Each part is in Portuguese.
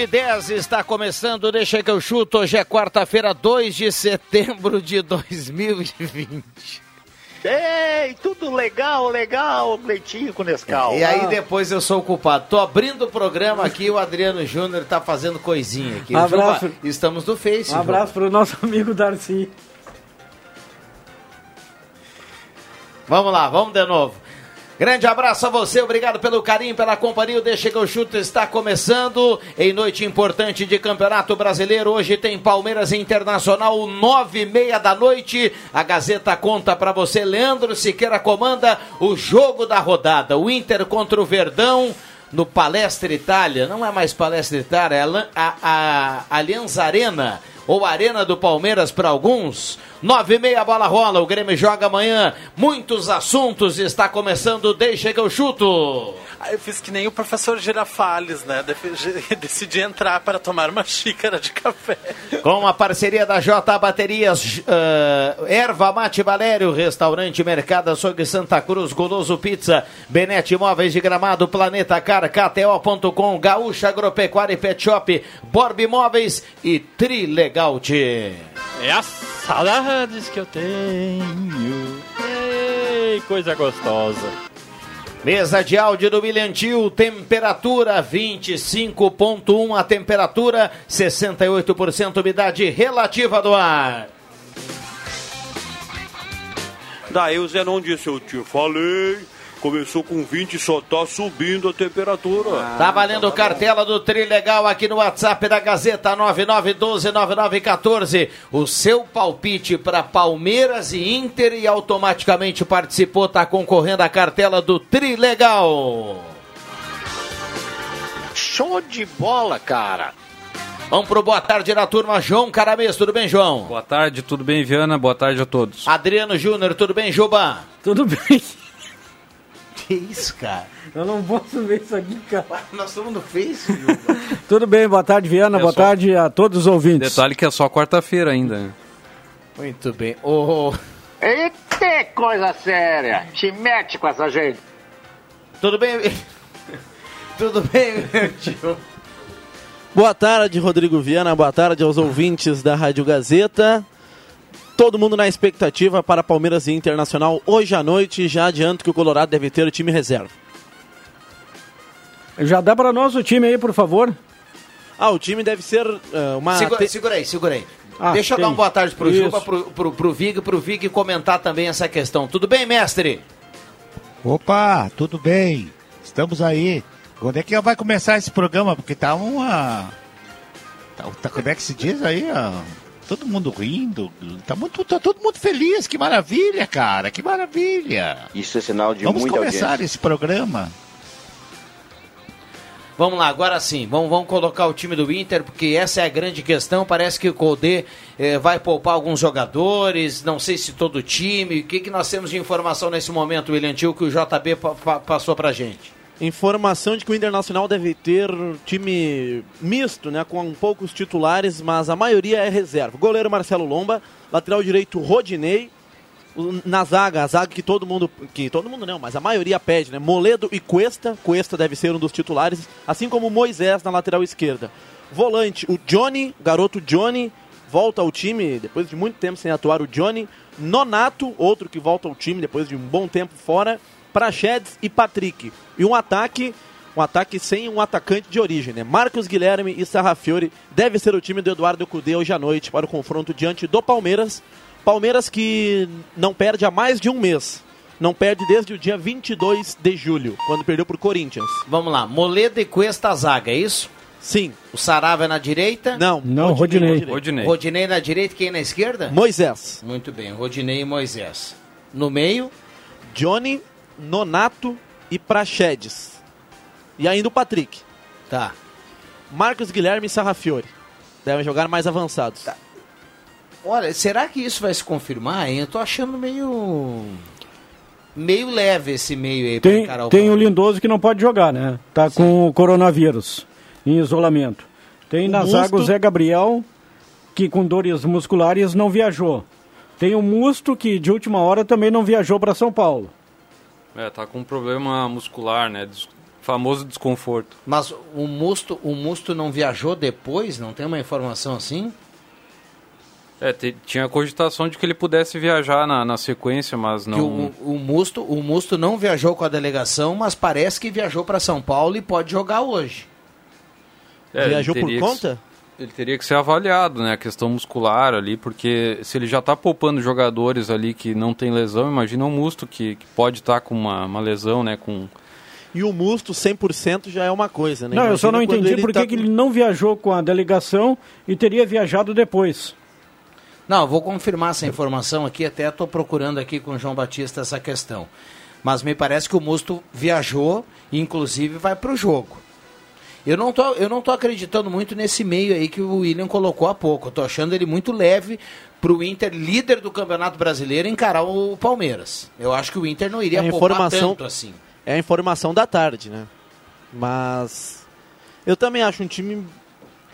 E 10 está começando, deixa que eu chuto. Hoje é quarta-feira, 2 de setembro de 2020. Ei, tudo legal, legal, leitinho com Nescau. E aí depois eu sou o culpado. Tô abrindo o programa aqui, o Adriano Júnior tá fazendo coisinha aqui. Um abraço. Juba, estamos no Face. Um abraço para o nosso amigo Darcy. Vamos lá, vamos de novo. Grande abraço a você, obrigado pelo carinho, pela companhia. O Deixa que eu chuto está começando em noite importante de Campeonato Brasileiro. Hoje tem Palmeiras Internacional, nove e meia da noite. A Gazeta conta para você. Leandro Siqueira comanda o jogo da rodada. O Inter contra o Verdão no Palestra Itália. Não é mais Palestra Itália, é a, a, a Aliança Arena ou Arena do Palmeiras para alguns. Nove e meia, bola rola, o Grêmio joga amanhã. Muitos assuntos, está começando, deixa que eu chuto. Aí eu fiz que nem o professor Girafales, né? Decidi entrar para tomar uma xícara de café. Com a parceria da J Baterias, uh, Erva Mate Valério, Restaurante Mercado Açougue Santa Cruz, Goloso Pizza, Benete Imóveis de Gramado, Planeta Car, KTO.com, Gaúcha Agropecuária e Pet Shop, Borb Imóveis e Trilegal T. É a saudades que eu tenho. Ei, coisa gostosa. Mesa de áudio do Milhantil, temperatura 25.1 a temperatura, 68% umidade relativa do ar. Daí o Zenon disse, eu te falei, começou com 20 e só tá subindo a temperatura. Ah, tá valendo tá cartela do Trilegal aqui no WhatsApp da Gazeta 99129914. O seu palpite para Palmeiras e Inter e automaticamente participou, tá concorrendo a cartela do Trilegal. Show de bola, cara. Vamos pro boa tarde na turma, João Caramês, tudo bem, João? Boa tarde, tudo bem, Viana? Boa tarde a todos. Adriano Júnior, tudo bem, Juba? Tudo bem. Que isso, cara? Eu não posso ver isso aqui, cara. Nós estamos no Face, tudo bem, boa tarde, Viana, é boa só... tarde a todos os ouvintes. Detalhe que é só quarta-feira ainda. Muito bem. Oh. Eita, coisa séria. Te mete com essa gente. Tudo bem? tudo bem, meu tio? Boa tarde, Rodrigo Viana. Boa tarde aos ouvintes da Rádio Gazeta. Todo mundo na expectativa para Palmeiras e Internacional hoje à noite. Já adianto que o Colorado deve ter o time reserva. Já dá para nós o time aí, por favor. Ah, o time deve ser uh, uma. Segura, segura aí, segura aí. Ah, Deixa eu dar uma boa tarde pro Isso. Juba, pro, pro, pro Vig, pro Vig comentar também essa questão. Tudo bem, mestre? Opa, tudo bem. Estamos aí. Quando é que vai começar esse programa? Porque tá uma. Tá, tá, como é que se diz aí? Ó? Todo mundo rindo. Tá, muito, tá todo mundo feliz. Que maravilha, cara. Que maravilha. Isso é sinal de Vamos muita começar audiência. esse programa. Vamos lá, agora sim, vamos, vamos colocar o time do Inter, porque essa é a grande questão. Parece que o Codê eh, vai poupar alguns jogadores, não sei se todo o time. O que, que nós temos de informação nesse momento, William Tio, que o JB pa pa passou pra gente? Informação de que o Internacional deve ter time misto, né, com poucos titulares, mas a maioria é reserva. Goleiro Marcelo Lomba, lateral direito Rodinei, na zaga, a zaga que todo mundo, que todo mundo não, mas a maioria pede, né? Moledo e Cuesta, Cuesta deve ser um dos titulares, assim como Moisés na lateral esquerda. Volante, o Johnny, garoto Johnny, volta ao time depois de muito tempo sem atuar o Johnny. Nonato, outro que volta ao time depois de um bom tempo fora. Prachedes e Patrick. E um ataque, um ataque sem um atacante de origem, né? Marcos Guilherme e Sarrafiore deve ser o time do Eduardo Cudê hoje à noite para o confronto diante do Palmeiras. Palmeiras que não perde há mais de um mês. não perde desde o dia 22 de julho, quando perdeu por Corinthians. Vamos lá, Moledo e Cuesta a zaga, é isso? Sim. O Sarava é na direita? Não, Não, Rodinei. Rodinei. Rodinei na direita, quem na esquerda? Moisés, Muito bem, Rodinei e Moisés. No meio, Johnny, Nonato e Praxedes. E ainda o Patrick. tá. Marcos Guilherme e Sarrafiore. Devem jogar mais avançados. Olha, será que isso vai se confirmar, hein? Eu tô achando meio. meio leve esse meio aí pra Tem, tem o. Lindoso que não pode jogar, né? Tá com o coronavírus, em isolamento. Tem O na zaga o Musto- Zé Gabriel, que com dores musculares não viajou. Tem o Musto, que de última hora também não viajou para São Paulo. É, tá com um problema muscular, né? Des- famoso desconforto. Mas o Musto, o Musto não viajou depois? Não tem uma informação assim? É, tinha cogitação de que ele pudesse viajar na, na sequência, mas não. o, o, Musto, o Musto não viajou com a delegação, mas parece que viajou para São Paulo e pode jogar hoje. É, Viajou por conta? Ele teria que ser avaliado, né? A questão muscular ali, porque se ele já tá poupando jogadores ali que não tem lesão, imagina o Musto, que, que pode estar com uma, uma lesão, né? Com... E o Musto 100% já é uma coisa, né? Não, eu só não Imagina entendi por que tá que ele não viajou com a delegação e teria viajado depois. Não, eu vou confirmar essa informação aqui, até estou procurando aqui com o João Batista essa questão. Mas me parece que o Musto viajou e inclusive vai para o jogo. Eu não, tô, eu não tô acreditando muito nesse meio aí que o William colocou há pouco. Eu tô achando ele muito leve para o Inter, líder do Campeonato Brasileiro, encarar o Palmeiras. Eu acho que o Inter não iria É poupar informação- tanto assim. É a informação da tarde, né? Mas eu também acho um time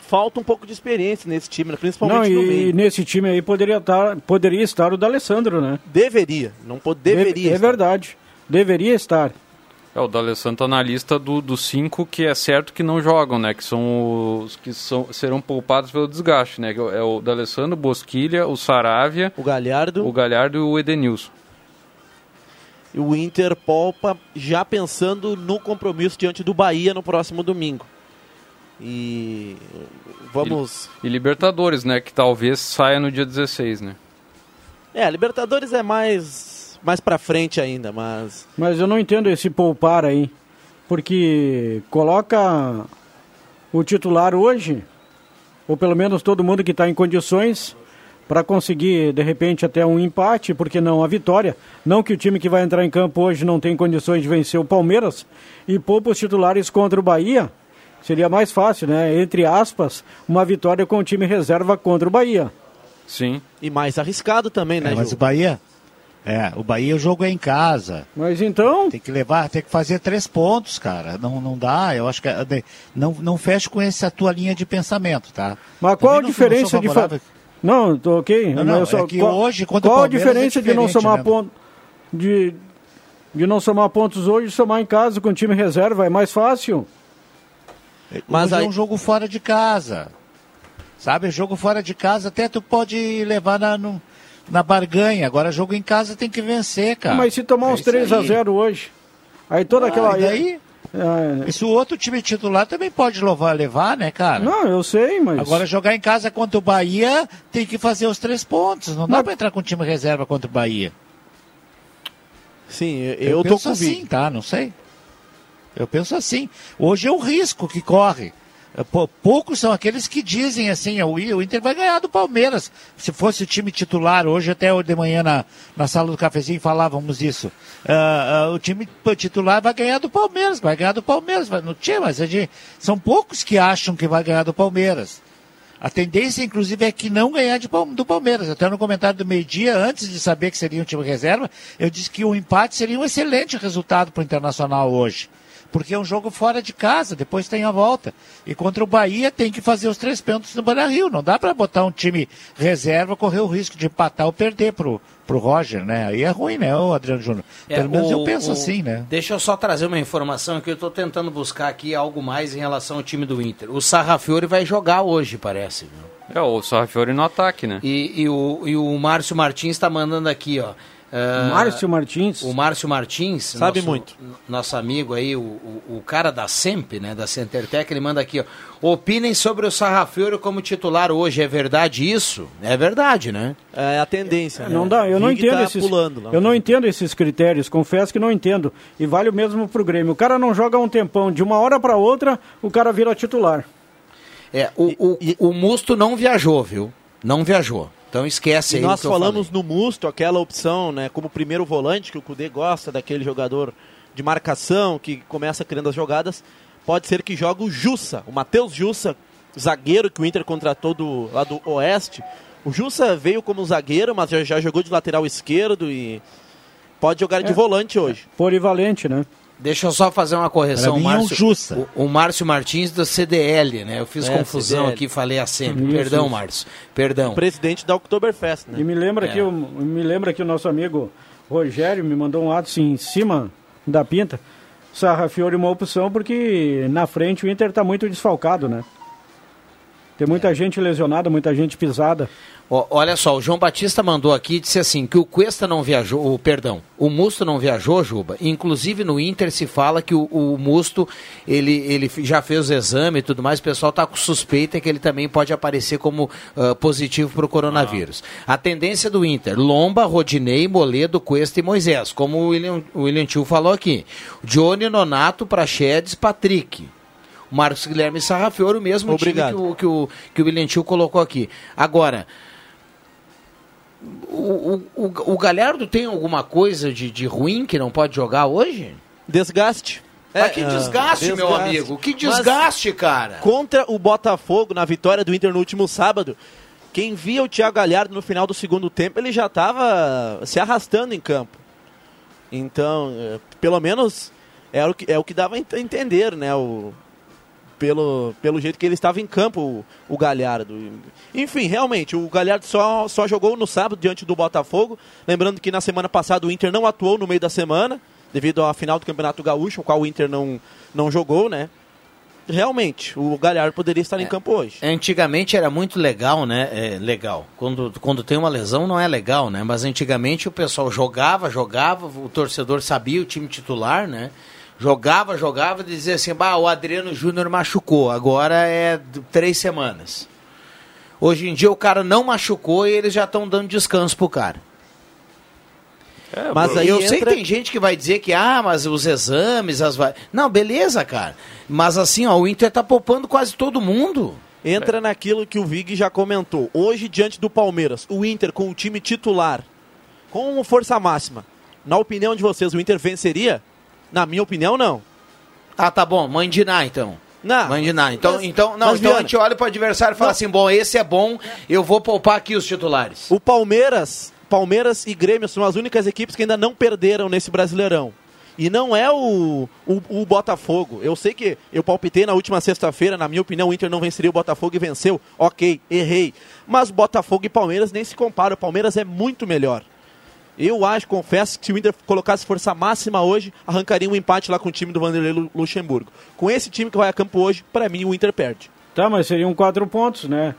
falta um pouco de experiência nesse time, né? Não, principalmente no e meio. nesse time aí poderia, estar, poderia estar o D'Alessandro, né? Deveria, não po- deveria. É estar. verdade. Deveria estar. É, o D'Alessandro tá na lista do- dos cinco que é certo que não jogam, né? Que são os que são, serão poupados pelo desgaste, né? É o D'Alessandro, o Bosquilha, o Saravia, O Galhardo, o Galhardo e o Edenilson. e o Inter poupa já pensando no compromisso diante do Bahia no próximo domingo. E vamos. E Libertadores, né? Que talvez saia no dia 16, né? É, Libertadores é mais mais para frente ainda, mas Mas eu não entendo esse poupar aí. Porque coloca o titular hoje, ou pelo menos todo mundo que está em condições, para conseguir de repente até um empate, porque não a vitória. Não que o time que vai entrar em campo hoje não tem condições de vencer o Palmeiras, e poupa os titulares contra o Bahia. Seria mais fácil, né? Entre aspas, uma vitória com o time reserva contra o Bahia. Sim. e mais arriscado também, né, É, mas Ju? o Bahia. É, o Bahia o jogo é em casa. Mas então, Tem que levar, tem que fazer três pontos, cara. Não, não dá, eu acho que é, de- não, não fecha com essa tua linha de pensamento, tá? mas qual a Também não- não diferença sou de fa... Não, tô ok. Não, não, eu só- é que qual, hoje, contra qual a é diferença de não somar pontos de, de não somar pontos hoje e somar em casa com o time reserva é mais fácil? Mas Mas Hoje aí- é um jogo fora de casa. Sabe, jogo fora de casa até tu pode levar na, no- na barganha. Agora jogo em casa tem que vencer, cara. Mas se tomar É uns isso 3 a aí. 0 hoje, aí toda Ah, aquela e daí? É, Isso o outro time titular também pode louvar, levar, né, cara? não, eu sei, mas Agora jogar em casa contra o Bahia tem que fazer os três pontos. Não dá Mas- pra entrar com o time reserva contra o Bahia. Sim, eu, Eu, eu tô penso assim, tá? Não sei. Eu penso assim. Hoje é o risco que corre. É, Poucos são aqueles que dizem assim, o I- o Inter vai ganhar do Palmeiras. Se fosse o time titular, hoje até de manhã na, na sala do cafezinho falávamos isso. Ah, ah, o time titular vai ganhar do Palmeiras, vai ganhar do Palmeiras. Vai, não tinha, mas a gente, são poucos que acham que vai ganhar do Palmeiras. A tendência, inclusive, é que não ganhar de do Palmeiras. Até no comentário do meio-dia, antes de saber que seria um time reserva, eu disse que o empate seria um excelente resultado para o Internacional hoje. Porque é um jogo fora de casa, depois tem a volta. E contra o Bahia tem que fazer os três pontos no Beira Rio. Não dá para botar um time reserva, correr o risco de empatar ou perder pro, pro Roger, né? Aí é ruim, né, ô Adriano Júnior? É, Pelo menos o- eu penso o- assim, né? Deixa eu só trazer uma informação que eu estou tentando buscar aqui algo mais em relação ao time do Inter. O Sarrafiore vai jogar hoje, parece. Viu? É, o Sarrafiori no ataque, né? E, e o, e o Márcio Martins está mandando aqui, ó. Ah, Márcio Martins. O Márcio Martins, Sabe nosso, muito. Nosso amigo aí, o, o, o cara da SEMP, né, da CenterTech, ele manda aqui, ó. Opinem sobre o Sarrafiore como titular hoje. É verdade isso? É verdade, né? É a tendência. né? Não dá, eu não Vig entendo tá esses. pulando lá. Eu não entendo esses critérios, confesso que não entendo. E vale o mesmo pro Grêmio. O cara não joga um tempão, de uma hora para outra, o cara vira titular. É, o, o, o Musto não viajou, viu? Não viajou. Então esquece E aí. nós falamos falei. no Musto, aquela opção, né, como primeiro volante, que o Cudê gosta daquele jogador de marcação, que começa criando as jogadas. Pode ser que jogue o Jussa, o Matheus Jussa, zagueiro que o Inter contratou do, lá do Oeste. O Jussa veio como zagueiro, mas já, já jogou de lateral esquerdo e pode jogar de É. volante hoje. Polivalente, né? Deixa eu só fazer uma correção. É o Márcio, Jussa. O, o Márcio Martins do CDL, né? Eu fiz É, confusão CDL. aqui, falei a SEMP. Isso, Perdão. Márcio. Perdão. Presidente da Oktoberfest, né? E me lembra, É. que o, me lembra que o nosso amigo Rogério me mandou um ato assim, em cima da pinta. Sarrafiore uma opção porque na frente o Inter está muito desfalcado, né? Tem muita É. gente lesionada, muita gente pisada. Olha só, o João Batista mandou aqui disse assim que o Cuesta não viajou, o perdão, o Musto não viajou, Juba. Inclusive no Inter se fala que o, o Musto ele, ele já fez o exame e tudo mais. O pessoal está com suspeita que ele também pode aparecer como ah, positivo para o coronavírus. A tendência do Inter: Lomba, Rodinei, Moledo, Cuesta e Moisés, como o William, o William Tio falou aqui. Johnny, Nonato, Praxedes, Patrick. Marcos Guilherme Sarrafiori, o mesmo Obrigado. time que o, que o, que o William Tio colocou aqui. Agora, o, o, o, Galhardo tem alguma coisa de, de ruim que não pode jogar hoje? Desgaste. Ah, que desgaste, meu amigo. Que Mas- desgaste, cara. Contra o Botafogo, na vitória do Inter no último sábado, quem via o Thiago Galhardo no final do segundo tempo, ele já estava se arrastando em campo. Então, eh, pelo menos é o que, é o que dava a entender, né? O, pelo, pelo jeito que ele estava em campo, o, o Galhardo. Enfim, realmente, o Galhardo só, só jogou no sábado diante do Botafogo. Lembrando que na semana passada o Inter não atuou no meio da semana, devido à final do Campeonato Gaúcho, o qual o Inter não, não jogou, né? Realmente, o Galhardo poderia estar em campo hoje. Antigamente era muito legal, né? É, legal. Quando, quando tem uma lesão não é legal, né? Mas antigamente o pessoal jogava, jogava, o torcedor sabia o time titular, né? Jogava, jogava e dizia assim, bah, o Adriano Júnior machucou, agora é três semanas. Hoje em dia o cara não machucou e eles já estão dando descanso pro cara. É, Mas aí eu sei que entra- tem gente que vai dizer que, ah, mas os exames, as. Não, beleza, cara. Mas assim, ó, o Inter tá poupando quase todo mundo. Entra naquilo que o Vig já comentou. Hoje, diante do Palmeiras, o Inter com o time titular, com força máxima. Na opinião de vocês, o Inter venceria? Na minha opinião, não. Ah, tá bom, mãe de Ná, então. Não. Mãe de Ná. Então, Mas- então, não, mas, então a Viana, gente olha pro adversário e fala Não. assim, bom, esse é bom, eu vou poupar aqui os titulares. O Palmeiras, Palmeiras e Grêmio são as únicas equipes que ainda não perderam nesse Brasileirão. E não é o, o, o Botafogo. Eu sei que eu palpitei na última sexta-feira, na minha opinião, o Inter não venceria o Botafogo e venceu. Ok, errei. Mas Botafogo e Palmeiras nem se comparam. O Palmeiras é muito melhor. Eu acho, confesso, que se o Inter colocasse força máxima hoje, arrancaria um empate lá com o time do Vanderlei Lu- Luxemburgo. Com esse time que vai a campo hoje, para mim o Inter perde. Tá, mas seriam quatro pontos, né?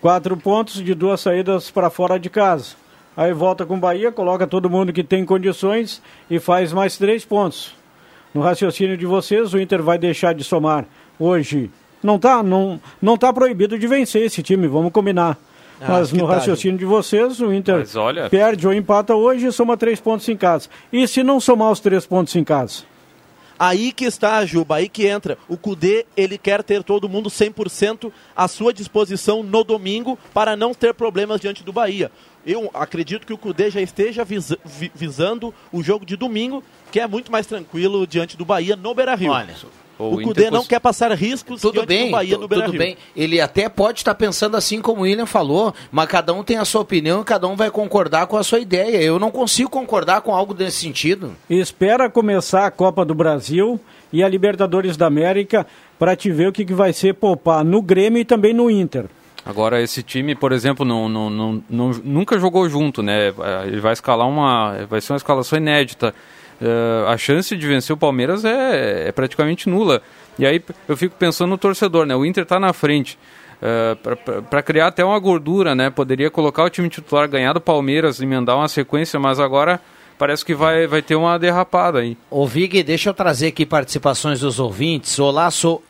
Quatro pontos de duas saídas para fora de casa. Aí volta com o Bahia, coloca todo mundo que tem condições e faz mais três pontos. No raciocínio de vocês, o Inter vai deixar de somar hoje. Não tá, não, não tá proibido de vencer esse time, vamos combinar. Ah, Mas no tá, raciocínio de vocês, o Inter olha- perde ou empata hoje e soma três pontos em casa. E se não somar os três pontos em casa? Aí que está, Juba, aí que entra. O Cudê, ele quer ter todo mundo 100% à sua disposição no domingo para não ter problemas diante do Bahia. Eu acredito que o Cudê já esteja visa- vi- visando o jogo de domingo, que é muito mais tranquilo diante do Bahia no Beira-Rio. Olha, o Inter Cudê não quer passar riscos Tudo bem, do Bahia no tudo Beira-Rio. bem. Ele até pode estar pensando assim como o William falou, mas cada um tem a sua opinião e cada um vai concordar com a sua ideia. Eu não consigo concordar com algo desse sentido. Espera começar a Copa do Brasil e a Libertadores da América para te ver o que, que vai ser poupar no Grêmio e também no Inter. Agora, esse time, por exemplo, não, não, não, não- nunca jogou junto, né? Ele vai escalar uma. Vai ser uma escalação inédita. Eh, a chance de vencer o Palmeiras é, é praticamente nula. E aí eu fico pensando no torcedor, né? O Inter tá na frente. para criar até uma gordura, né? Poderia colocar o time titular, ganhar do Palmeiras, emendar uma sequência, mas agora parece que vai, vai ter uma derrapada aí. Ô Vig, deixa eu trazer aqui participações dos ouvintes. Olá, sou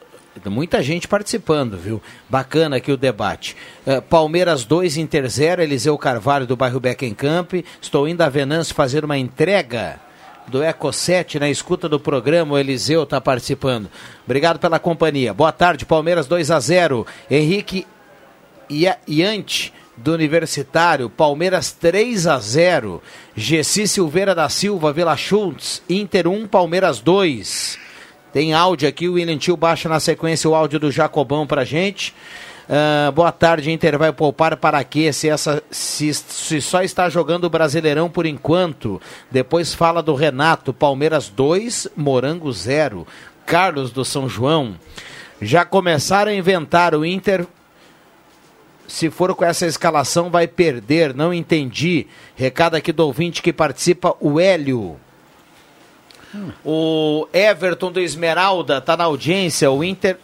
Muita gente participando, viu? Bacana aqui o debate. Uh, Palmeiras 2, Inter 0, Eliseu Carvalho do bairro Beckencamp. Estou indo a Venâncio fazer uma entrega do Eco 7 na escuta do programa. O Eliseu está participando. Obrigado pela companhia. Boa tarde, Palmeiras 2 a 0. Henrique Iante do Universitário, Palmeiras 3 a 0. Gessi Silveira da Silva, Vila Schultz, Inter 1, Palmeiras 2. Tem áudio aqui, o William Tio baixa na sequência o áudio do Jacobão pra gente. Uh, boa tarde, Inter vai poupar para quê? Se, essa, se, se só está jogando o Brasileirão por enquanto. Depois fala do Renato, Palmeiras 2, Morango 0. Carlos do São João. Já começaram a inventar o Inter. Se for com essa escalação, vai perder. Não entendi. Recado aqui do ouvinte que participa, o Hélio. O Everton do Esmeralda está na audiência. O Inter,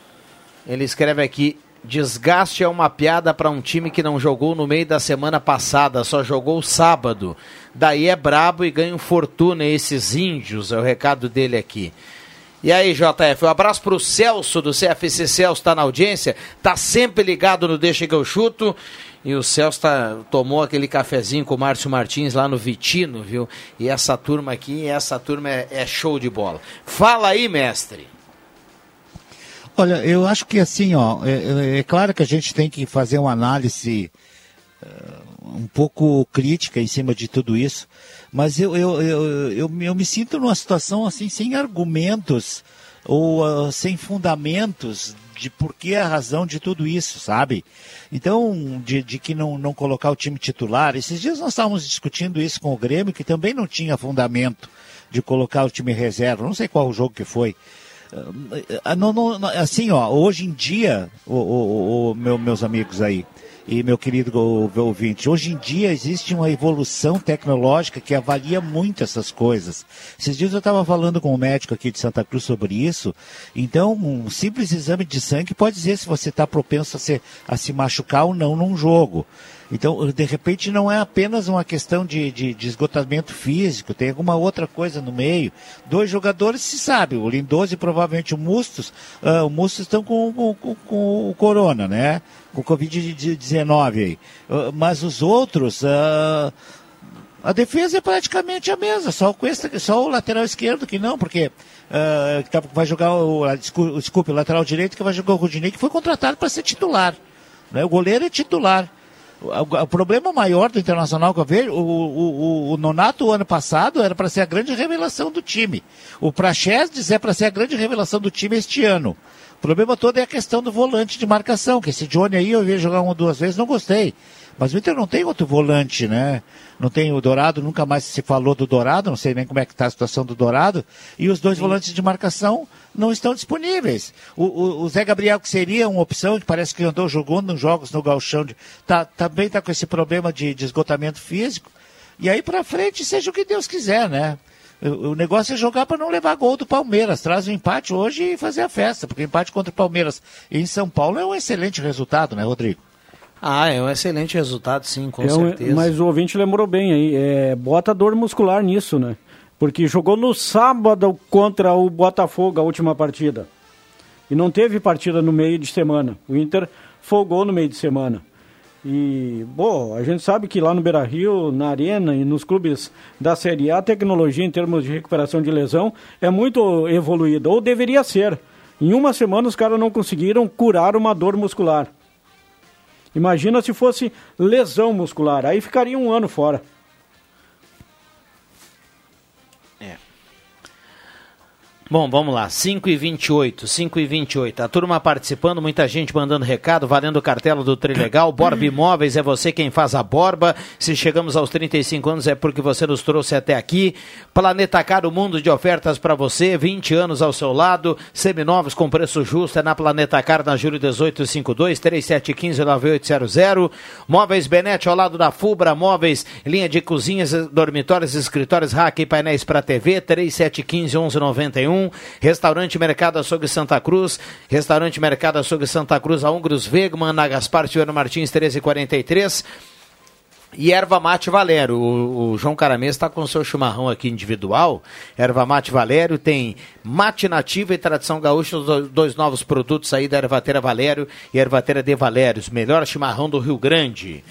ele escreve aqui: desgaste é uma piada para um time que não jogou no meio da semana passada, só jogou sábado. Daí é brabo e ganha fortuna esses índios. É o recado dele aqui. E aí, JF, um abraço para o Celso do CFC Celso, está na audiência, tá sempre ligado no Deixa que eu chuto. E o Celso tá, tomou aquele cafezinho com o Márcio Martins lá no Vitino, viu? E essa turma aqui, essa turma é, é show de bola. Fala aí, mestre. Olha, eu acho que assim, ó, é, é, é claro que a gente tem que fazer uma análise uh, um pouco crítica em cima de tudo isso, mas eu, eu, eu, eu, eu me sinto numa situação assim, sem argumentos ou uh, sem fundamentos de por que a razão de tudo isso, sabe? Então, de, de, que não, não colocar o time titular. Esses dias nós estávamos discutindo isso com o Grêmio, que também não tinha fundamento de colocar o time reserva. Não sei qual o jogo que foi. Ah, não, não, assim, ó, hoje em dia, o, o, o, meu, meus amigos aí, e meu querido ouvinte, hoje em dia existe uma evolução tecnológica que avalia muito essas coisas. Esses dias eu estava falando com um médico aqui de Santa Cruz sobre isso. Então, um simples exame de sangue pode dizer se você está propenso a se, a se machucar ou não num jogo. Então, de repente, não é apenas uma questão de, de, de, esgotamento físico, tem alguma outra coisa no meio. Dois jogadores se sabe, o Lindoso e provavelmente o Mustos, uh, o Mustos estão com, com, com, o Corona, né? Com o Covid-19 aí. Uh, mas os outros, uh, a defesa é praticamente a mesma, só, com esse, só o lateral esquerdo que não, porque uh, vai jogar o, desculpe, o lateral direito que vai jogar o Rudinei, que foi contratado para ser titular. Né? O goleiro é titular. O, problema maior do Internacional que eu vejo, o, o, o Nonato, ano passado, era para ser a grande revelação do time. O Praxedes é para ser a grande revelação do time este ano. O problema todo é a questão do volante de marcação, que esse Johnny aí eu vi jogar uma ou duas vezes, não gostei. Mas o Inter não tem outro volante, né? Não tem o Dourado, nunca mais se falou do Dourado, não sei nem como é que está a situação do Dourado. E os dois Sim. volantes de marcação não estão disponíveis. O, o, o, Zé Gabriel, que seria uma opção, que parece que andou jogando jogos no galchão, de, tá, também está com esse problema de, de esgotamento físico. E aí para frente, seja o que Deus quiser, né? O, o negócio é jogar para não levar gol do Palmeiras. Traz o um empate hoje e fazer a festa, porque empate contra o Palmeiras em São Paulo é um excelente resultado, né, Rodrigo? Ah, é um excelente resultado, sim, com é um, certeza. Mas o ouvinte lembrou bem aí, é, bota dor muscular nisso, né? Porque jogou no sábado contra o Botafogo a última partida. E não teve partida no meio de semana. O Inter folgou no meio de semana. E, bom, a gente sabe que lá no Beira Rio, na Arena e nos clubes da Série A, a tecnologia em termos de recuperação de lesão é muito evoluída, ou deveria ser. Em uma semana os caras não conseguiram curar uma dor muscular. Imagina se fosse lesão muscular, aí ficaria um ano fora. Bom, vamos lá, 5 e 28, 5 e 28. A turma participando, muita gente mandando recado, valendo o cartela do Trilegal. Borba Imóveis é você quem faz a borba. Se chegamos aos 35 anos é porque você nos trouxe até aqui. Planeta Car, o mundo de ofertas para você, 20 anos ao seu lado. Seminovos com preço justo é na Planeta Car, na Júlio 1852, 3715 9800. Móveis Benete ao lado da Fubra, móveis, linha de cozinhas, dormitórios, escritórios, rack e painéis para TV, 3715 1191. 1321. Restaurante Mercado Açougue Santa Cruz. Restaurante Mercado Açougue Santa Cruz, a Húngaros Wegman, na Gaspar Silveira Martins 1343. E erva mate Valério. O, o João Caramês está com o seu chimarrão aqui individual. Erva mate Valério tem mate nativa e tradição gaúcha, os dois novos produtos aí da Ervateira Valério e Ervateira de Valérios. Melhor chimarrão do Rio Grande.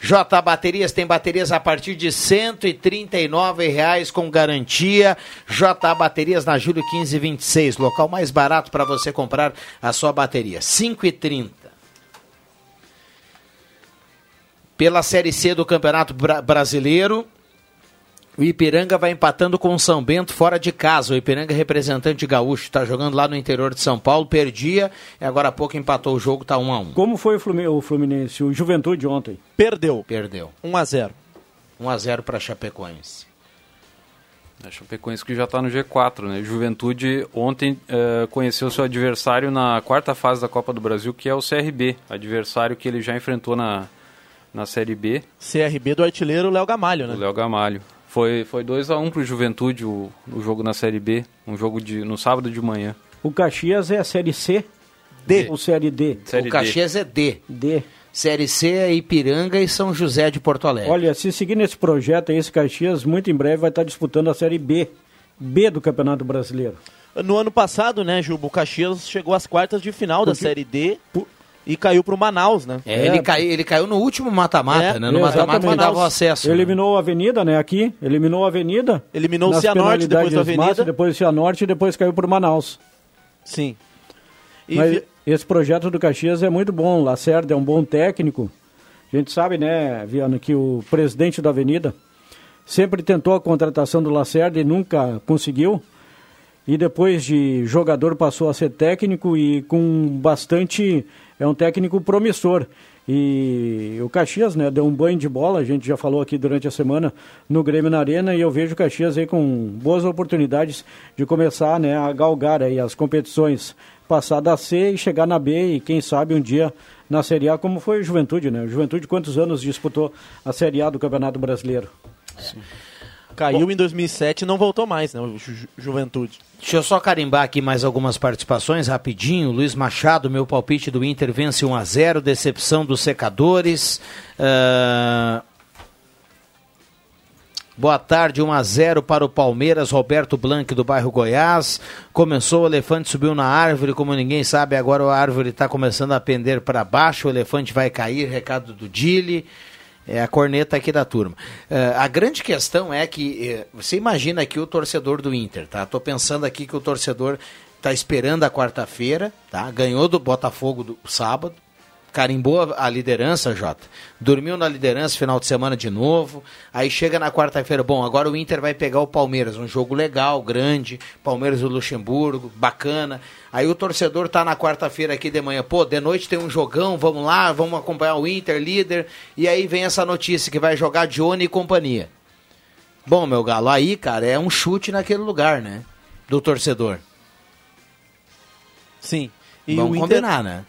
J Baterias tem baterias a partir de 139 reais com garantia. J Baterias na Júlio 1526, local mais barato para você comprar a sua bateria. 5,30. Pela Série C do Campeonato Bra Brasileiro, o Ipiranga vai empatando com o São Bento fora de casa. O Ipiranga é representante gaúcho, está jogando lá no interior de São Paulo, perdia e agora há pouco empatou o jogo, está 1 a 1 Como foi o Fluminense, o, Fluminense, o Juventude ontem? Perdeu. Perdeu. 1 a 0 1 a 0 para Chapecoense. A Chapecoense que já está no G4, né? Juventude ontem uh, conheceu seu adversário na quarta fase da Copa do Brasil, que é o CRB, adversário que ele já enfrentou na, na Série B. CRB do artilheiro Léo Gamalho, né? O Léo Gamalho. Foi, foi 2x1 um para o Juventude o, o jogo na Série B, um jogo de, no sábado de manhã. O Caxias é a Série C? D. Ou Série D? Série o Caxias D. é D. D. Série C é Ipiranga e São José de Porto Alegre. Olha, se seguir nesse projeto aí, esse Caxias, muito em breve vai estar disputando a Série B. B do Campeonato Brasileiro. No ano passado, né, Juba, o Caxias chegou às quartas de final Porque... da Série D. Por e caiu para o Manaus, né? É, Ele, cai, ele caiu no último mata-mata, é, né? No mata-mata ele dava o acesso. Eliminou né? a Avenida, né? Aqui, eliminou a Avenida. Eliminou o Cianorte depois da Avenida. Depois o Cianorte e depois caiu para o Manaus. Sim. E Mas vi... esse projeto do Caxias é muito bom. Lacerda é um bom técnico. A gente sabe, né, Viana, que o presidente da Avenida sempre tentou a contratação do Lacerda e nunca conseguiu. E depois de jogador passou a ser técnico e com bastante é um técnico promissor. E o Caxias, né, deu um banho de bola, a gente já falou aqui durante a semana no Grêmio na Arena, e eu vejo o Caxias aí com boas oportunidades de começar, né, a galgar aí as competições, passar da C e chegar na B e quem sabe um dia na Série A, como foi o Juventude, né? Juventude quantos anos disputou a Série A do Campeonato Brasileiro? Sim. Caiu Bom, em 2007 e não voltou mais, né? O Ju Juventude. Deixa eu só carimbar aqui mais algumas participações rapidinho. Luiz Machado, meu palpite do Inter vence 1 a 0 decepção dos secadores. Uh... Boa tarde, 1 a 0 para o Palmeiras, Roberto Blanc do bairro Goiás. Começou, o elefante subiu na árvore, como ninguém sabe, agora a árvore está começando a pender para baixo, o elefante vai cair, recado do Dili. É a corneta aqui da turma. Uh, a grande questão é que uh, você imagina aqui o torcedor do Inter, tá? Tô pensando aqui que o torcedor está esperando a quarta-feira, tá? Ganhou do Botafogo do sábado, carimbou a liderança, Jota. Dormiu na liderança final de semana de novo. Aí chega na quarta-feira, bom, agora o Inter vai pegar o Palmeiras, um jogo legal, grande, Palmeiras do Luxemburgo, bacana. Aí o torcedor tá na quarta-feira aqui de manhã, pô, de noite tem um jogão, vamos lá, vamos acompanhar o Inter, líder. E aí vem essa notícia que vai jogar Johnny e companhia. Bom, meu galo, aí, cara, é um chute naquele lugar, né? Do torcedor. Sim. E Vamos o Inter... combinar, né?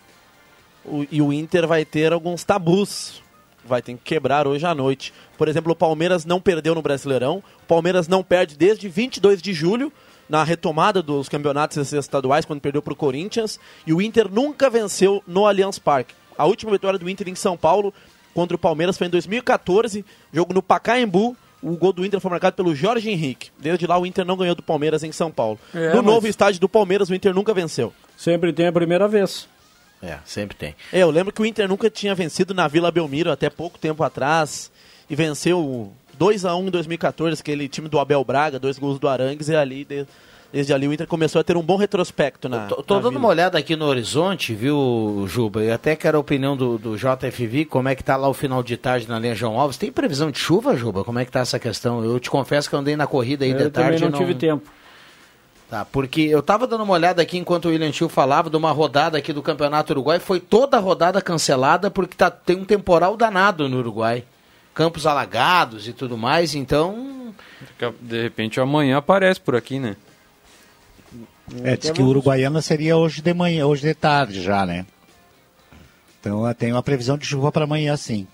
O, e o Inter vai ter alguns tabus. Vai ter que quebrar hoje à noite. Por exemplo, o Palmeiras não perdeu no Brasileirão. O Palmeiras não perde desde 22 de julho, na retomada dos campeonatos estaduais, quando perdeu para o Corinthians. E o Inter nunca venceu no Allianz Parque. A última vitória do Inter em São Paulo contra o Palmeiras foi em 2014, jogo no Pacaembu. O gol do Inter foi marcado pelo Jorge Henrique. Desde lá o Inter não ganhou do Palmeiras em São Paulo. É, no novo estádio do Palmeiras, o Inter nunca venceu. Sempre tem a primeira vez. É, sempre tem. É, eu lembro que o Inter nunca tinha vencido na Vila Belmiro até pouco tempo atrás. E venceu 2 a 1 em 2014, aquele time do Abel Braga, dois gols do Arangues, e ali, desde ali, o Inter começou a ter um bom retrospecto na. Tô, tô na dando Vila. uma olhada aqui no horizonte, viu, Juba? E até quero a opinião do, do JFV, como é que tá lá o final de tarde na linha João Alves. Tem previsão de chuva, Juba? Como é que tá essa questão? Eu te confesso que eu andei na corrida aí eu de tarde. Eu não, não tive tempo. Tá, porque eu estava dando uma olhada aqui enquanto o William Tio falava de uma rodada aqui do Campeonato Uruguai, foi toda a rodada cancelada porque tá, tem um temporal danado no Uruguai. Campos alagados e tudo mais, então. De repente amanhã aparece por aqui, né? É, diz que o Uruguaiana seria hoje de manhã, hoje de tarde já, né? Então tem uma previsão de chuva para amanhã sim.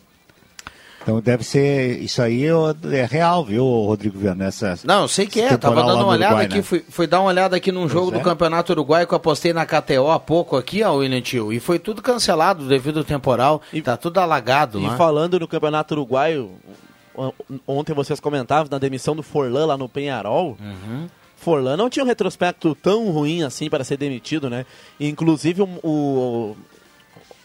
Então deve ser. Isso aí ó, é real, viu, Rodrigo Viana? Essa, Não, eu sei que é. Tava dando uma no olhada Uruguai, aqui, né? fui, fui dar uma olhada aqui num jogo Pois do é. Campeonato Uruguai que eu apostei na KTO há pouco aqui, ó, William Tio. E foi tudo cancelado devido ao temporal. tá tudo alagado E lá. falando no Campeonato Uruguaio, on- ontem vocês comentavam na demissão do Forlan lá no Penharol. Uhum. Forlan não tinha um retrospecto tão ruim assim para ser demitido, né? Inclusive o, o,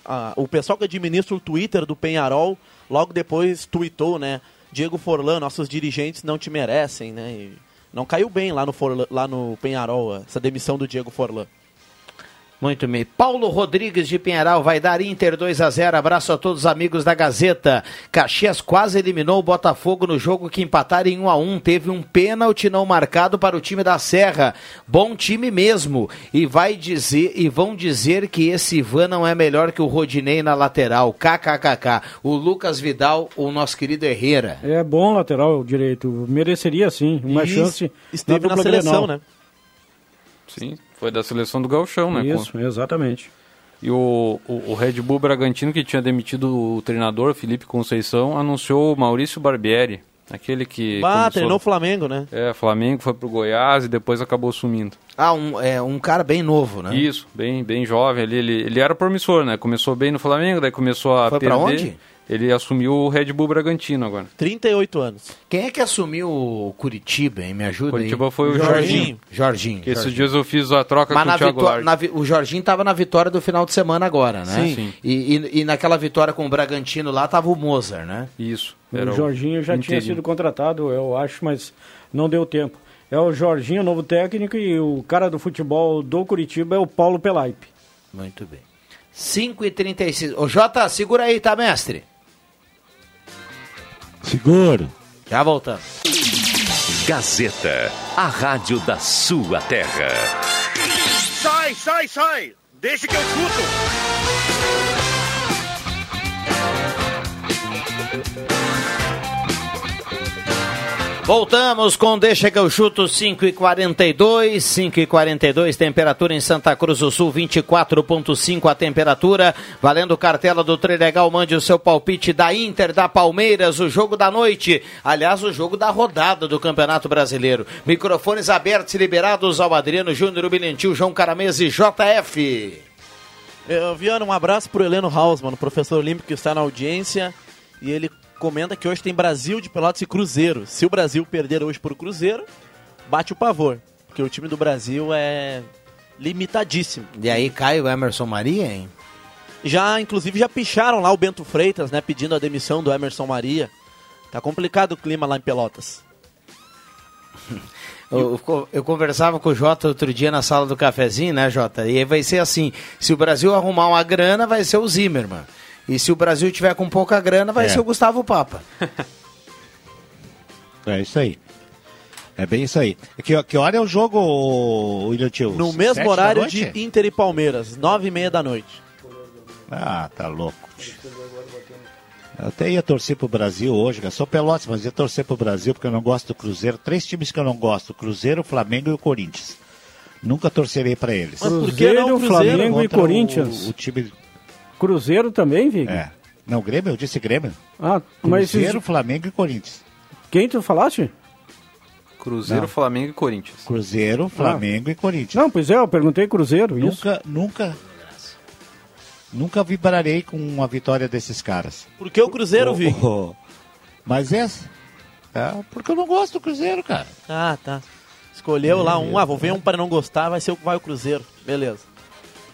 a- o pessoal que administra o Twitter do Penharol logo depois tweetou, né? Diego Forlan, nossos dirigentes não te merecem, né? E não caiu bem lá no, Forlan, lá no Penharol essa demissão do Diego Forlan. Muito bem. Paulo Rodrigues de Pinheiral vai dar Inter 2 a 0. Abraço a todos os amigos da Gazeta. Caxias quase eliminou o Botafogo no jogo que empataram em 1 a 1. Teve um pênalti não marcado para o time da Serra. Bom time mesmo. E vai dizer e vão dizer que esse Ivan não é melhor que o Rodinei na lateral. KKKK. O Lucas Vidal, o nosso querido Herrera. É bom lateral direito. Mereceria sim uma E chance. esteve na dupla seleção, Grenal. né? Sim, foi da seleção do Gauchão, né? Isso, exatamente. E o, o, o Red Bull Bragantino, que tinha demitido o treinador, Felipe Conceição, anunciou o Maurício Barbieri, aquele que. Ah, começou- treinou o Flamengo, né? É, Flamengo foi pro Goiás e depois acabou sumindo. Ah, um, é, um cara bem novo, né? Isso, bem, bem jovem ali. Ele, ele era promissor, né? Começou bem no Flamengo, daí começou a Foi pra perder. onde? Ele assumiu o Red Bull Bragantino agora. 38 anos. Quem é que assumiu o Curitiba, hein? Me ajuda Curitiba aí. foi o Jorginho. Jorginho. Jorginho. Que esses dias eu fiz a troca Mas com na o Thiago na o Jorginho estava na vitória do final de semana agora, né? Sim. Sim. E, e- e naquela vitória com o Bragantino lá tava o Mozart, né? Isso. O Jorginho já tinha sido contratado, eu acho, mas não deu tempo. É o Jorginho, novo técnico, e o cara do futebol do Curitiba é o Paulo Pelaipe. Muito bem. 5 e 36 Ô Jota, segura aí, tá, mestre? Seguro. Já voltamos. Gazeta, a rádio da sua terra. Sai, sai, sai! Deixa que eu chuto! Voltamos com Deixa que eu chuto 5 e 42 5 e 42 temperatura em Santa Cruz do Sul, 24,5 a temperatura. Valendo cartela do Trilegal, mande o seu palpite da Inter, da Palmeiras, o jogo da noite. Aliás, o jogo da rodada do Campeonato Brasileiro. Microfones abertos e liberados ao Adriano Júnior, Bilentil, João Caramese JF. Eu, Viana, um abraço pro Heleno Hausmann, professor olímpico que está na audiência. E ele comenta que hoje tem Brasil de Pelotas e Cruzeiro. Se o Brasil perder hoje pro Cruzeiro, bate o pavor. Porque o time do Brasil é limitadíssimo. E aí cai o Emerson Maria, hein? Já, inclusive, já picharam lá o Bento Freitas, né? Pedindo a demissão do Emerson Maria. Tá complicado o clima lá em Pelotas. Eu, eu- eu conversava com o Jota outro dia na sala do cafezinho, né, Jota? E aí vai ser assim: se o Brasil arrumar uma grana, vai ser o Zimmermann. E se o Brasil tiver com pouca grana, vai É. ser o Gustavo Papa. É isso aí. É bem isso aí. Que, que hora é o jogo, William Tio? No mesmo Sete horário de Inter e Palmeiras, nove e meia da noite. Ah, tá louco. Eu até ia torcer pro Brasil hoje, cara. Sou Pelotas, mas ia torcer pro Brasil porque eu não gosto do Cruzeiro. Três times que eu não gosto: Cruzeiro, Flamengo e o Corinthians. Nunca torcerei pra eles. Mas por que não o Cruzeiro Flamengo e Contra o- Corinthians? O, time. Cruzeiro também, Vig? É. Não, Grêmio, eu disse Grêmio. Ah, mas Cruzeiro, esses- Flamengo e Corinthians. quem tu falaste? Cruzeiro, Não. Flamengo e Corinthians. Cruzeiro, Flamengo e Corinthians. Não, pois é, eu perguntei Cruzeiro, isso. Nunca, nunca. Nunca vibrarei com uma vitória desses caras. Por que o Cruzeiro, Oh, Vig? oh, Mas é, é. Porque eu não gosto do Cruzeiro, cara. Ah, tá. Escolheu lá um, ah, vou ver um para não gostar, vai ser o que vai o Cruzeiro. Beleza.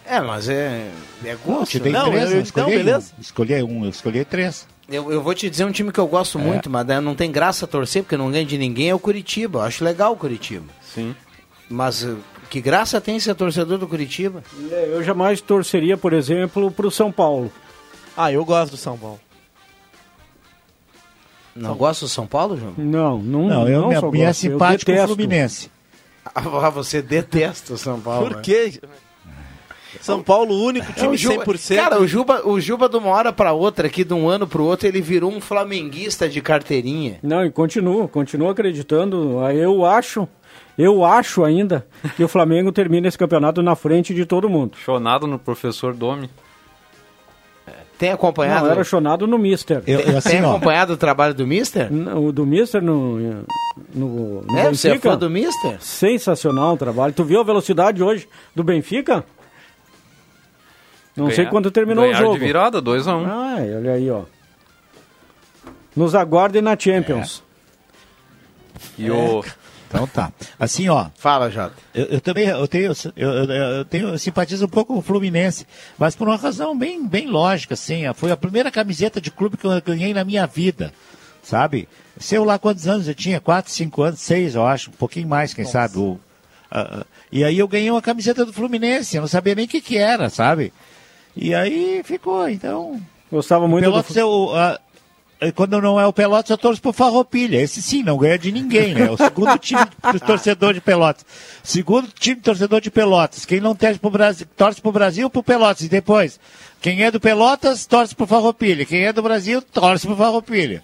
É, mas é, é Não, eu gosto. te dei Não, três, eu- eu, então, escolhi beleza. um. Escolhi um, eu escolhi três. Eu, eu vou te dizer um time que eu gosto muito, mas né, não tem graça torcer, porque não ganha de ninguém, é o Curitiba. Eu acho legal o Curitiba. Sim. Mas eh, que graça tem ser torcedor do Curitiba? É, Eu jamais torceria, por exemplo, pro São Paulo. Ah, eu gosto do São Paulo. Não gosta do São Paulo, João? Não, não, Não, eu não me, só me é gosto, eu simpático o detesto. Fluminense. Ah, você detesta o São Paulo. Por né? quê? São Paulo, o único É, time o Juba, 100%. cara, o Juba, o Juba de uma hora pra outra, aqui de um ano pro outro, ele virou um flamenguista de carteirinha. Não, e continuo, continuo acreditando. Ah, Eu acho, eu acho ainda que o Flamengo termina esse campeonato na frente de todo mundo. Chonado no professor Domi. Tem acompanhado? Não, era chonado no Mister. Eu, eu, assim, Tem ó, acompanhado o trabalho do Mister? O do Mister no, no, no É, você é Benfica? fã do Mister? Sensacional o trabalho. Tu viu a velocidade hoje do Benfica? Não sei Ganhar- quando terminou o jogo. de virada, 2x1. Um. Ah, olha aí, ó. Nos aguardem na Champions. E o... então tá. Assim, ó, Fala, Jota. eu, eu também eu tenho, eu, eu, eu tenho eu simpatizo um pouco com o Fluminense, mas por uma razão bem, bem lógica, assim. Foi a primeira camiseta de clube que eu ganhei na minha vida, sabe? Sei lá quantos anos eu tinha, quatro, cinco anos, seis, eu acho, um pouquinho mais, quem sabe. o- ah, ah, e aí eu ganhei uma camiseta do Fluminense, eu não sabia nem o que que era, sabe? E aí ficou, então. Gostava muito do Pelotas é o. ah, eh, quando não é o Pelotas, eu torço pro Farroupilha. Esse sim, não ganha de ninguém, né? O segundo time do torcedor de Pelotas. Segundo time torcedor de Pelotas. Quem não torce pro Brasil, torce pro Brasil, pro Pelotas. E depois, quem é do Pelotas, torce pro Farroupilha. Quem é do Brasil, torce pro Farroupilha.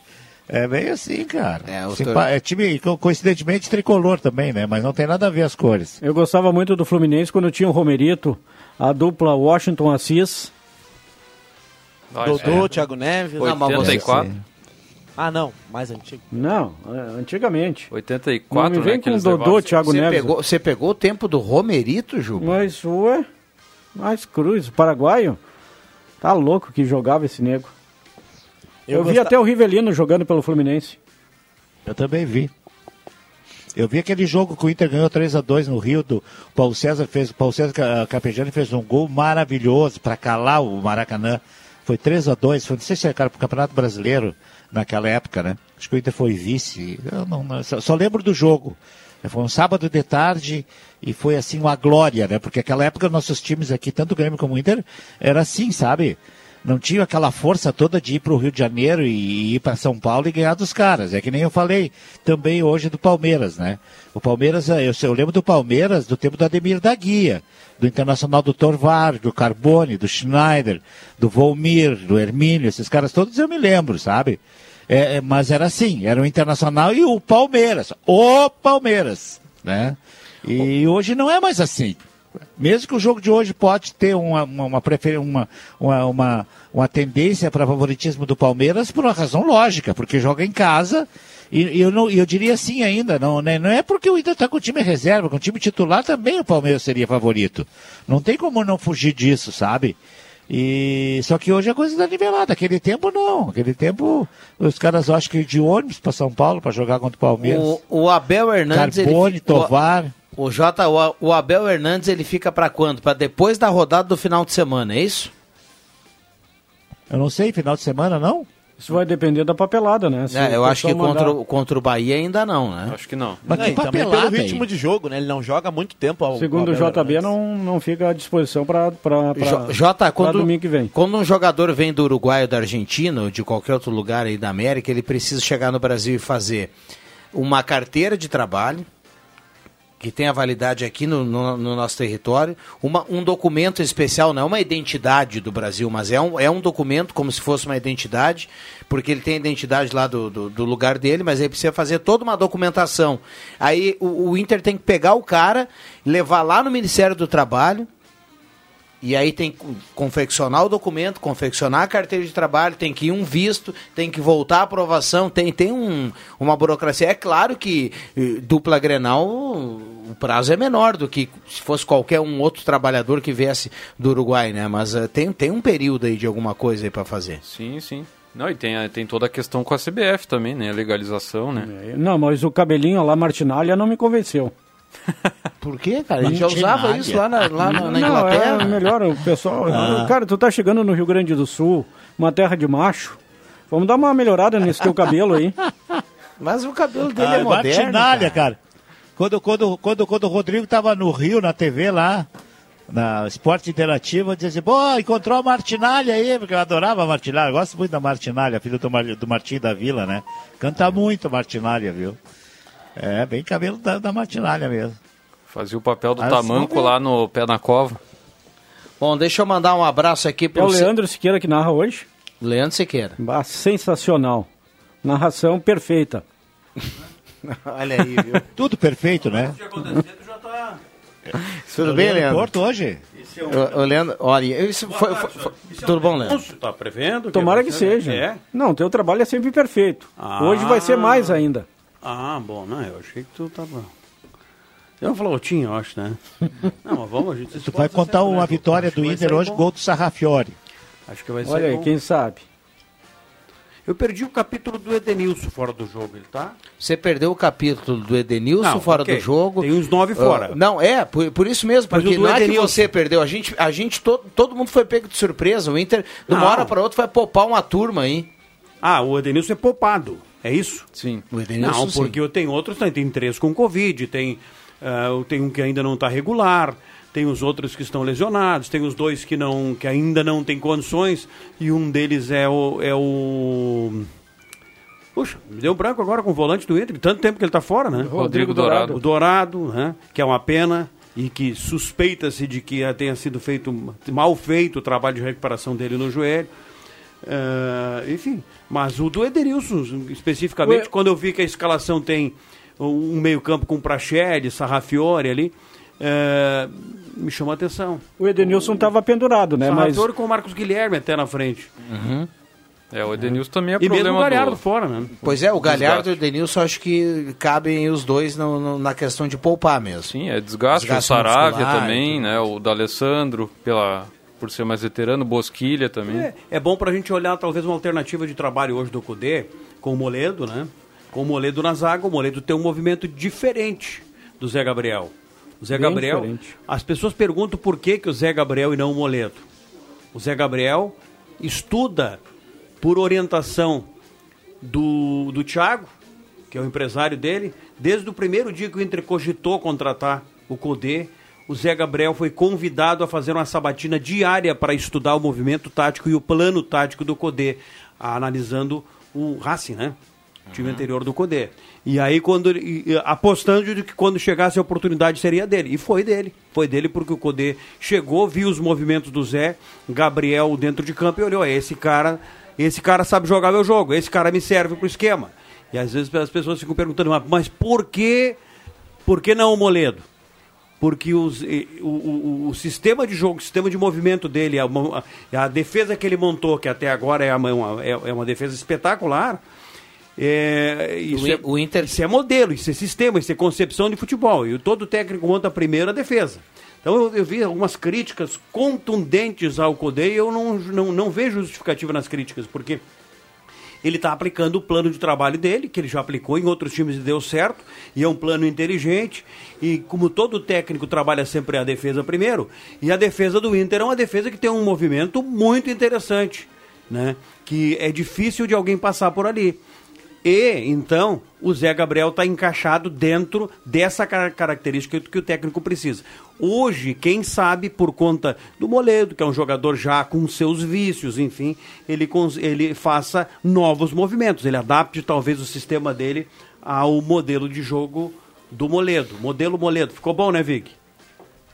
É bem assim, cara. É, Simpa- tor- é time, co- coincidentemente, tricolor também, né? Mas não tem nada a ver as cores. Eu gostava muito do Fluminense quando tinha o Romerito, a dupla Washington Assis. Dodô, Thiago Neves. Não, mas você- 84. Ah, não, mais antigo. Não, é, antigamente. 84, Não me vem né? com Dodô, levavam. Thiago Você Neves. pegou, você pegou o tempo do Romerito, Juba? Mas, ué, mais cruz, o paraguaio. Tá louco que jogava esse nego. Eu, vi gosta- até o Rivelino jogando pelo Fluminense. Eu também vi. Eu vi aquele jogo que o Inter ganhou 3 a 2 no Rio, do Paulo César fez, Paulo César Ca- Capejani fez um gol maravilhoso para calar o Maracanã. Foi 3 a 2 foi, não sei se era para o Campeonato Brasileiro naquela época, né? Acho que o Inter foi vice. Eu não, não- só, só lembro do jogo. Foi um sábado de tarde e foi assim uma glória, né? Porque aquela época nossos times aqui, tanto o Grêmio como o Inter, era assim, sabe? Não tinha aquela força toda de ir para o Rio de Janeiro e ir para São Paulo e ganhar dos caras. É que nem eu falei também hoje do Palmeiras, né? O Palmeiras, eh, eu, eu lembro do Palmeiras do tempo do Ademir da Guia, do Internacional do Torvar, do Carbone, do Schneider, do Volmir, do Hermínio, esses caras todos eu me lembro, sabe? É, é, mas era assim, era o Internacional e o Palmeiras, o Palmeiras, né? E hoje não é mais assim. Mesmo que o jogo de hoje pode ter uma, uma, uma, prefer- uma, uma, uma, uma tendência para favoritismo do Palmeiras por uma razão lógica, porque joga em casa e, e eu, não, eu diria assim ainda, não, né, não é porque o Inter está com o time reserva, com o time titular também o Palmeiras seria favorito. Não tem como não fugir disso, sabe? E só que hoje a coisa está nivelada. Aquele tempo não. Aquele tempo os caras acho que de ônibus para São Paulo para jogar contra o Palmeiras. O, o Abel Hernandes. ele Carbone, fica- Tovar. O, Jota, o, Abel Hernandes ele fica pra quando? Pra depois da rodada do final de semana, é isso? Eu não sei, final de semana não? Isso vai depender da papelada, né? Se É, eu acho que pessoal contra, mandar- o- contra o Bahia ainda não, né? Acho que não. Mas que também papelada, pelo ritmo hein? de jogo, né? Ele não joga há muito tempo. Ao, Segundo o JB, não, não fica à disposição para Jo- Jota, quando, domingo que vem. quando um jogador vem do Uruguai ou da Argentina ou de qualquer outro lugar aí da América, ele precisa chegar no Brasil e fazer uma carteira de trabalho, que tem a validade aqui no, no- no nosso território, uma- um documento especial, não é uma identidade do Brasil, mas é um, é um documento como se fosse uma identidade, porque ele tem a identidade lá do, do, do lugar dele, mas ele precisa fazer toda uma documentação. Aí o, o Inter tem que pegar o cara, levar lá no Ministério do Trabalho, e aí tem que confeccionar o documento, confeccionar a carteira de trabalho, tem que ir um visto, tem que voltar a aprovação, tem, tem um, uma burocracia. É claro que eh, dupla Grenal, o prazo é menor do que se fosse qualquer um outro trabalhador que viesse do Uruguai, né? Mas eh, tem, tem um período aí de alguma coisa aí para fazer. Sim, sim. Não, e tem, a- tem toda a questão com a CBF também, né? A legalização, né? Não, mas o cabelinho lá, Martinalha, não me convenceu. Por quê, cara? A gente já usava isso lá na, lá na, na não, Inglaterra. é melhor o pessoal... Cara, tu tá chegando no Rio Grande do Sul, uma terra de macho. Vamos dar uma melhorada nesse teu cabelo aí. Mas o cabelo dele Ah, é moderno. Martinalha, cara. cara. Quando, quando, quando, quando o Rodrigo tava no Rio, na TV lá, na Esporte Interativo, eu dizia assim, pô, encontrou a Martinalha aí, porque eu adorava a Martinalha, eu gosto muito da Martinalha, filho do, Mar, do Martim da Vila, né? Canta muito a Martinalha, viu? É, bem cabelo da, da Martinalha mesmo. Fazia o papel do Ah, tamanco lá no pé na cova. Bom, deixa eu mandar um abraço aqui É pro o Leandro Siqueira que narra hoje. Leandro Siqueira. Bah, sensacional. Narração perfeita. Olha aí, viu? Tudo perfeito, né? Tudo bem, Leandro? Porto hoje? Ô, ô, Leandro, olha, isso foi, foi- foi- tudo bom, Leandro? Tá prevendo? Tomara que vai- seja. É? Não, teu trabalho é sempre perfeito. Ah. Hoje vai ser mais ainda. Ah, bom, não, eu achei que tu tava. Eu não falou tinha, eu acho, né? Não, mas vamos, a gente se Tu vai contar sempre, uma né? vitória Acho do Inter hoje, bom. gol do Sarrafiore. Acho que vai ser Olha aí, bom. quem sabe. Eu perdi o capítulo do Edenilson fora do jogo, ele tá? Você perdeu o capítulo do Edenilson Não, fora ok. do jogo. Tem uns nove Ah, fora. não, é, por, por isso mesmo, porque não é que você perdeu. A gente, a gente todo, todo mundo foi pego de surpresa. O Inter, de uma Não. hora para outra, vai poupar uma turma aí. Ah, o Edenilson é poupado, é isso? Sim. O Edenilson, Não, sim. porque eu tenho outros, tem, tem três com Covid, tem, ah, tem um que ainda não está regular, tem os outros que estão lesionados, tem os dois que, não, que ainda não tem condições, e um deles é o. É o... Puxa, me deu branco agora com o volante do Inter, tanto tempo que ele está fora, né? Rodrigo Dourado. O Dourado, né? que é uma pena e que suspeita-se de que tenha sido feito mal feito o trabalho de recuperação dele no joelho. Eh, enfim, mas o do Ederilson, especificamente, Ué. quando eu vi que a escalação tem um meio-campo com Praxedes, Sarrafiore ali, eh, me chamou a atenção. O Edenilson estava pendurado, né? Mas Sarrafiore com o Marcos Guilherme até na frente. É, o Edenilson também é e mesmo problema o Galhardo do... fora, né? Pois é, o Galhardo e o. Edenilson acho que cabem os dois no- no- na questão de poupar mesmo. Sim, é desgaste. Desgaste o Saravia também, né? O D'Alessandro, pela... por ser mais veterano, Bosquilha também. É, é bom pra gente olhar talvez uma alternativa de trabalho hoje do Cudê com o Moledo, né? Com o Moledo na zaga, o Moledo tem um movimento diferente do Zé Gabriel. O Zé Bem Gabriel, diferente. as pessoas perguntam por que, que o Zé Gabriel e não o Moledo. O Zé Gabriel estuda por orientação do, do Thiago, que é o empresário dele, desde o primeiro dia que o Inter cogitou contratar o Codê, o Zé Gabriel foi convidado a fazer uma sabatina diária para estudar o movimento tático e o plano tático do Codê, analisando o Racing, né? O time anterior do Codê. E aí, quando e- apostando de que quando chegasse a oportunidade seria dele. E foi dele. Foi dele porque o Codê chegou, viu os movimentos do Zé, Gabriel dentro de campo e olhou, "É, esse cara, esse cara sabe jogar meu jogo, esse cara me serve pro esquema. E às vezes as pessoas ficam perguntando, "Mas- mas por que, por que não o Moledo? Porque os, o, o- o sistema de jogo, o sistema de movimento dele, a, a- a defesa que ele montou, que até agora é uma, é, é uma defesa espetacular, é, isso, O é, o Inter- isso é modelo, isso é sistema, isso é concepção de futebol. E todo técnico monta a primeira defesa. Então eu, eu vi algumas críticas contundentes ao Codê e eu não, não, não vejo justificativa nas críticas, porque ele está aplicando o plano de trabalho dele, que ele já aplicou em outros times e deu certo, e é um plano inteligente. E como todo técnico trabalha sempre a defesa primeiro, e a defesa do Inter é uma defesa que tem um movimento muito interessante, né? Que é difícil de alguém passar por ali. E, então, o Zé Gabriel está encaixado dentro dessa car- característica que o técnico precisa. Hoje, quem sabe, por conta do Moledo, que é um jogador já com seus vícios, enfim, ele, ele faça novos movimentos. Ele adapte, talvez, o sistema dele ao modelo de jogo do Moledo. Modelo Moledo. Ficou bom, né, Vig?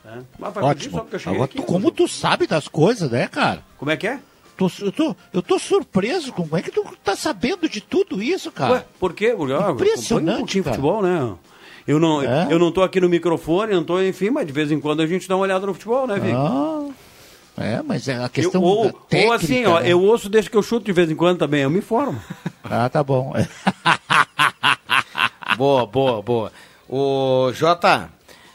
É. Ótimo. porque eu cheguei Agora, tu- como tu sabe das coisas, né, cara? Como é que é? Tô- eu, tô, eu tô surpreso. Como é que tu tá sabendo de tudo isso, cara? Ué, por quê? Porque, ah, eu Impressionante, um cara. futebol, né? Eu não, É? eu não tô aqui no microfone, não tô, enfim, mas de vez em quando a gente dá uma olhada no futebol, né, Vic? Ah, é, mas é a Eu- questão ou, da técnica, ou assim, ó, né? eu ouço desde que eu chuto de vez em quando também, eu me informo. Ah, tá bom. Boa, boa, boa. O Jota,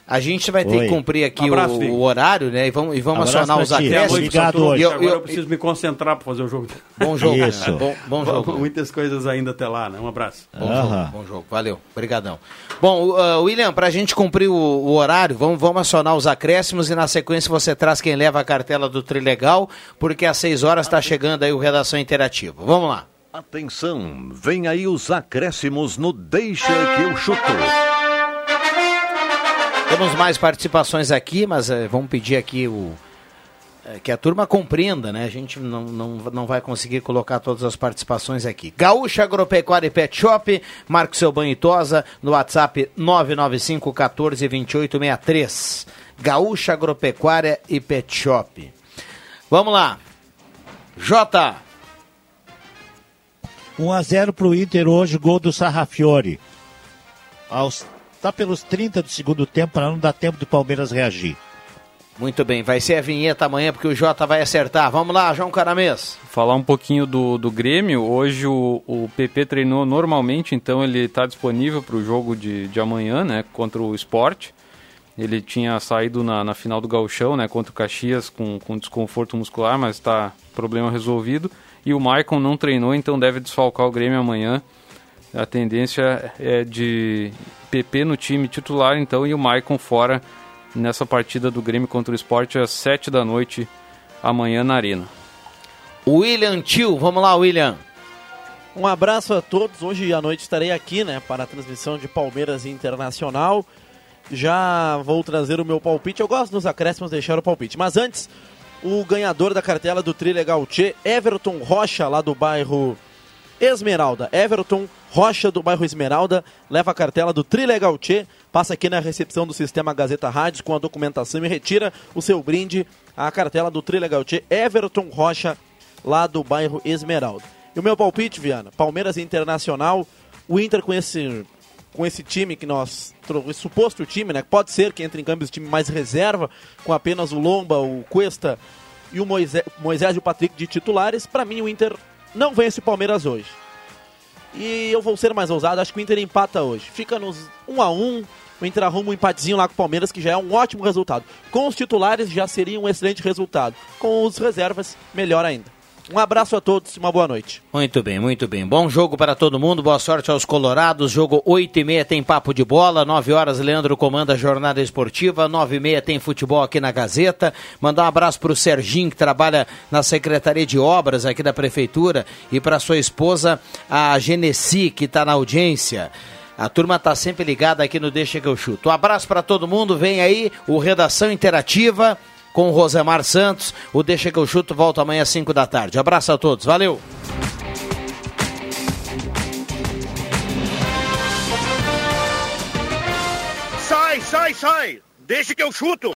a gente vai ter Oi. que cumprir aqui Um abraço, o, o horário, né? E vamos, e vamos Abraço acionar os a acréscimos. Obrigado, hoje. Eu- eu, eu- preciso me concentrar para fazer o jogo. Bom jogo, Isso. né? Bom, bom jogo. Muitas coisas ainda até lá, né? Um abraço. Bom Aham. jogo, bom jogo. Valeu, brigadão. Bom, uh, William, pra gente cumprir o, o horário, vamos, vamos acionar os acréscimos e na sequência você traz quem leva a cartela do Trilegal, porque às 6 horas está chegando aí o Redação Interativa. Vamos lá. Atenção, vem aí os acréscimos no Deixa que eu chuto. Temos mais participações aqui, mas eh, vamos pedir aqui o eh, que a turma compreenda, né? A gente não, não, não vai conseguir colocar todas as participações aqui. Gaúcha Agropecuária e Pet Shop, marque seu banho e tosa no WhatsApp 995 14 28 63. Gaúcha Agropecuária e Pet Shop. Vamos lá. Jota. 1x0 pro Inter hoje, gol do Sarrafiore. Aos tá pelos 30 do segundo tempo para não dar tempo do Palmeiras reagir. Muito bem, vai ser a vinheta amanhã porque o Jota vai acertar. Vamos lá, João Caramês. Falar um pouquinho do, do Grêmio. Hoje o, o PP treinou normalmente, então ele está disponível para o jogo de, de amanhã, né? Contra o Esporte. Ele tinha saído na, na final do Gauchão, né? Contra o Caxias com, com desconforto muscular, mas está problema resolvido. E o Maicon não treinou, então deve desfalcar o Grêmio amanhã. A tendência é de PP no time titular, então, e o Maicon fora nessa partida do Grêmio contra o Esporte às 7 da noite amanhã na Arena. William Tio, vamos lá, William. Um abraço a todos. Hoje à noite estarei aqui, né, para a transmissão de Palmeiras Internacional. Já vou trazer o meu palpite. Eu gosto nos acréscimos deixar o palpite. Mas antes, o ganhador da cartela do Trilegal Tchê, Everton Rocha, lá do bairro Esmeralda. Everton Rocha, do bairro Esmeralda, leva a cartela do Trilegal Tchê, passa aqui na recepção do sistema Gazeta Rádios com a documentação e retira o seu brinde, a cartela do Trilegal Tchê, Everton Rocha, lá do bairro Esmeralda. E o meu palpite, Viana, Palmeiras Internacional, o Inter com esse com esse time que nós esse suposto time, né? Pode ser que entre em campo esse time mais reserva, com apenas o Lomba, o Cuesta e o Moisés, Moisés e o Patrick de titulares. Para mim, o Inter não vence o Palmeiras hoje. E eu vou ser mais ousado, acho que o Inter empata hoje. Fica nos 1 a 1 o Inter arruma um empatezinho lá com o Palmeiras, que já é um ótimo resultado. Com os titulares já seria um excelente resultado. Com os reservas, melhor ainda. Um abraço a todos e uma boa noite. Muito bem, muito bem. Bom jogo para todo mundo, boa sorte aos colorados. Jogo 8 e meia tem papo de bola, 9 horas Leandro comanda a jornada esportiva, 9 e meia tem futebol aqui na Gazeta. Mandar um abraço para o Serginho, que trabalha na Secretaria de Obras aqui da Prefeitura, e para sua esposa, a Genesi, que está na audiência. A turma está sempre ligada aqui no Deixa que eu chuto. Um abraço para todo mundo, vem aí o Redação Interativa com o Rosemar Santos. O Deixa que eu chuto volta amanhã às 5 da tarde. Abraço a todos, valeu! Sai, sai, sai! Deixa que eu chuto!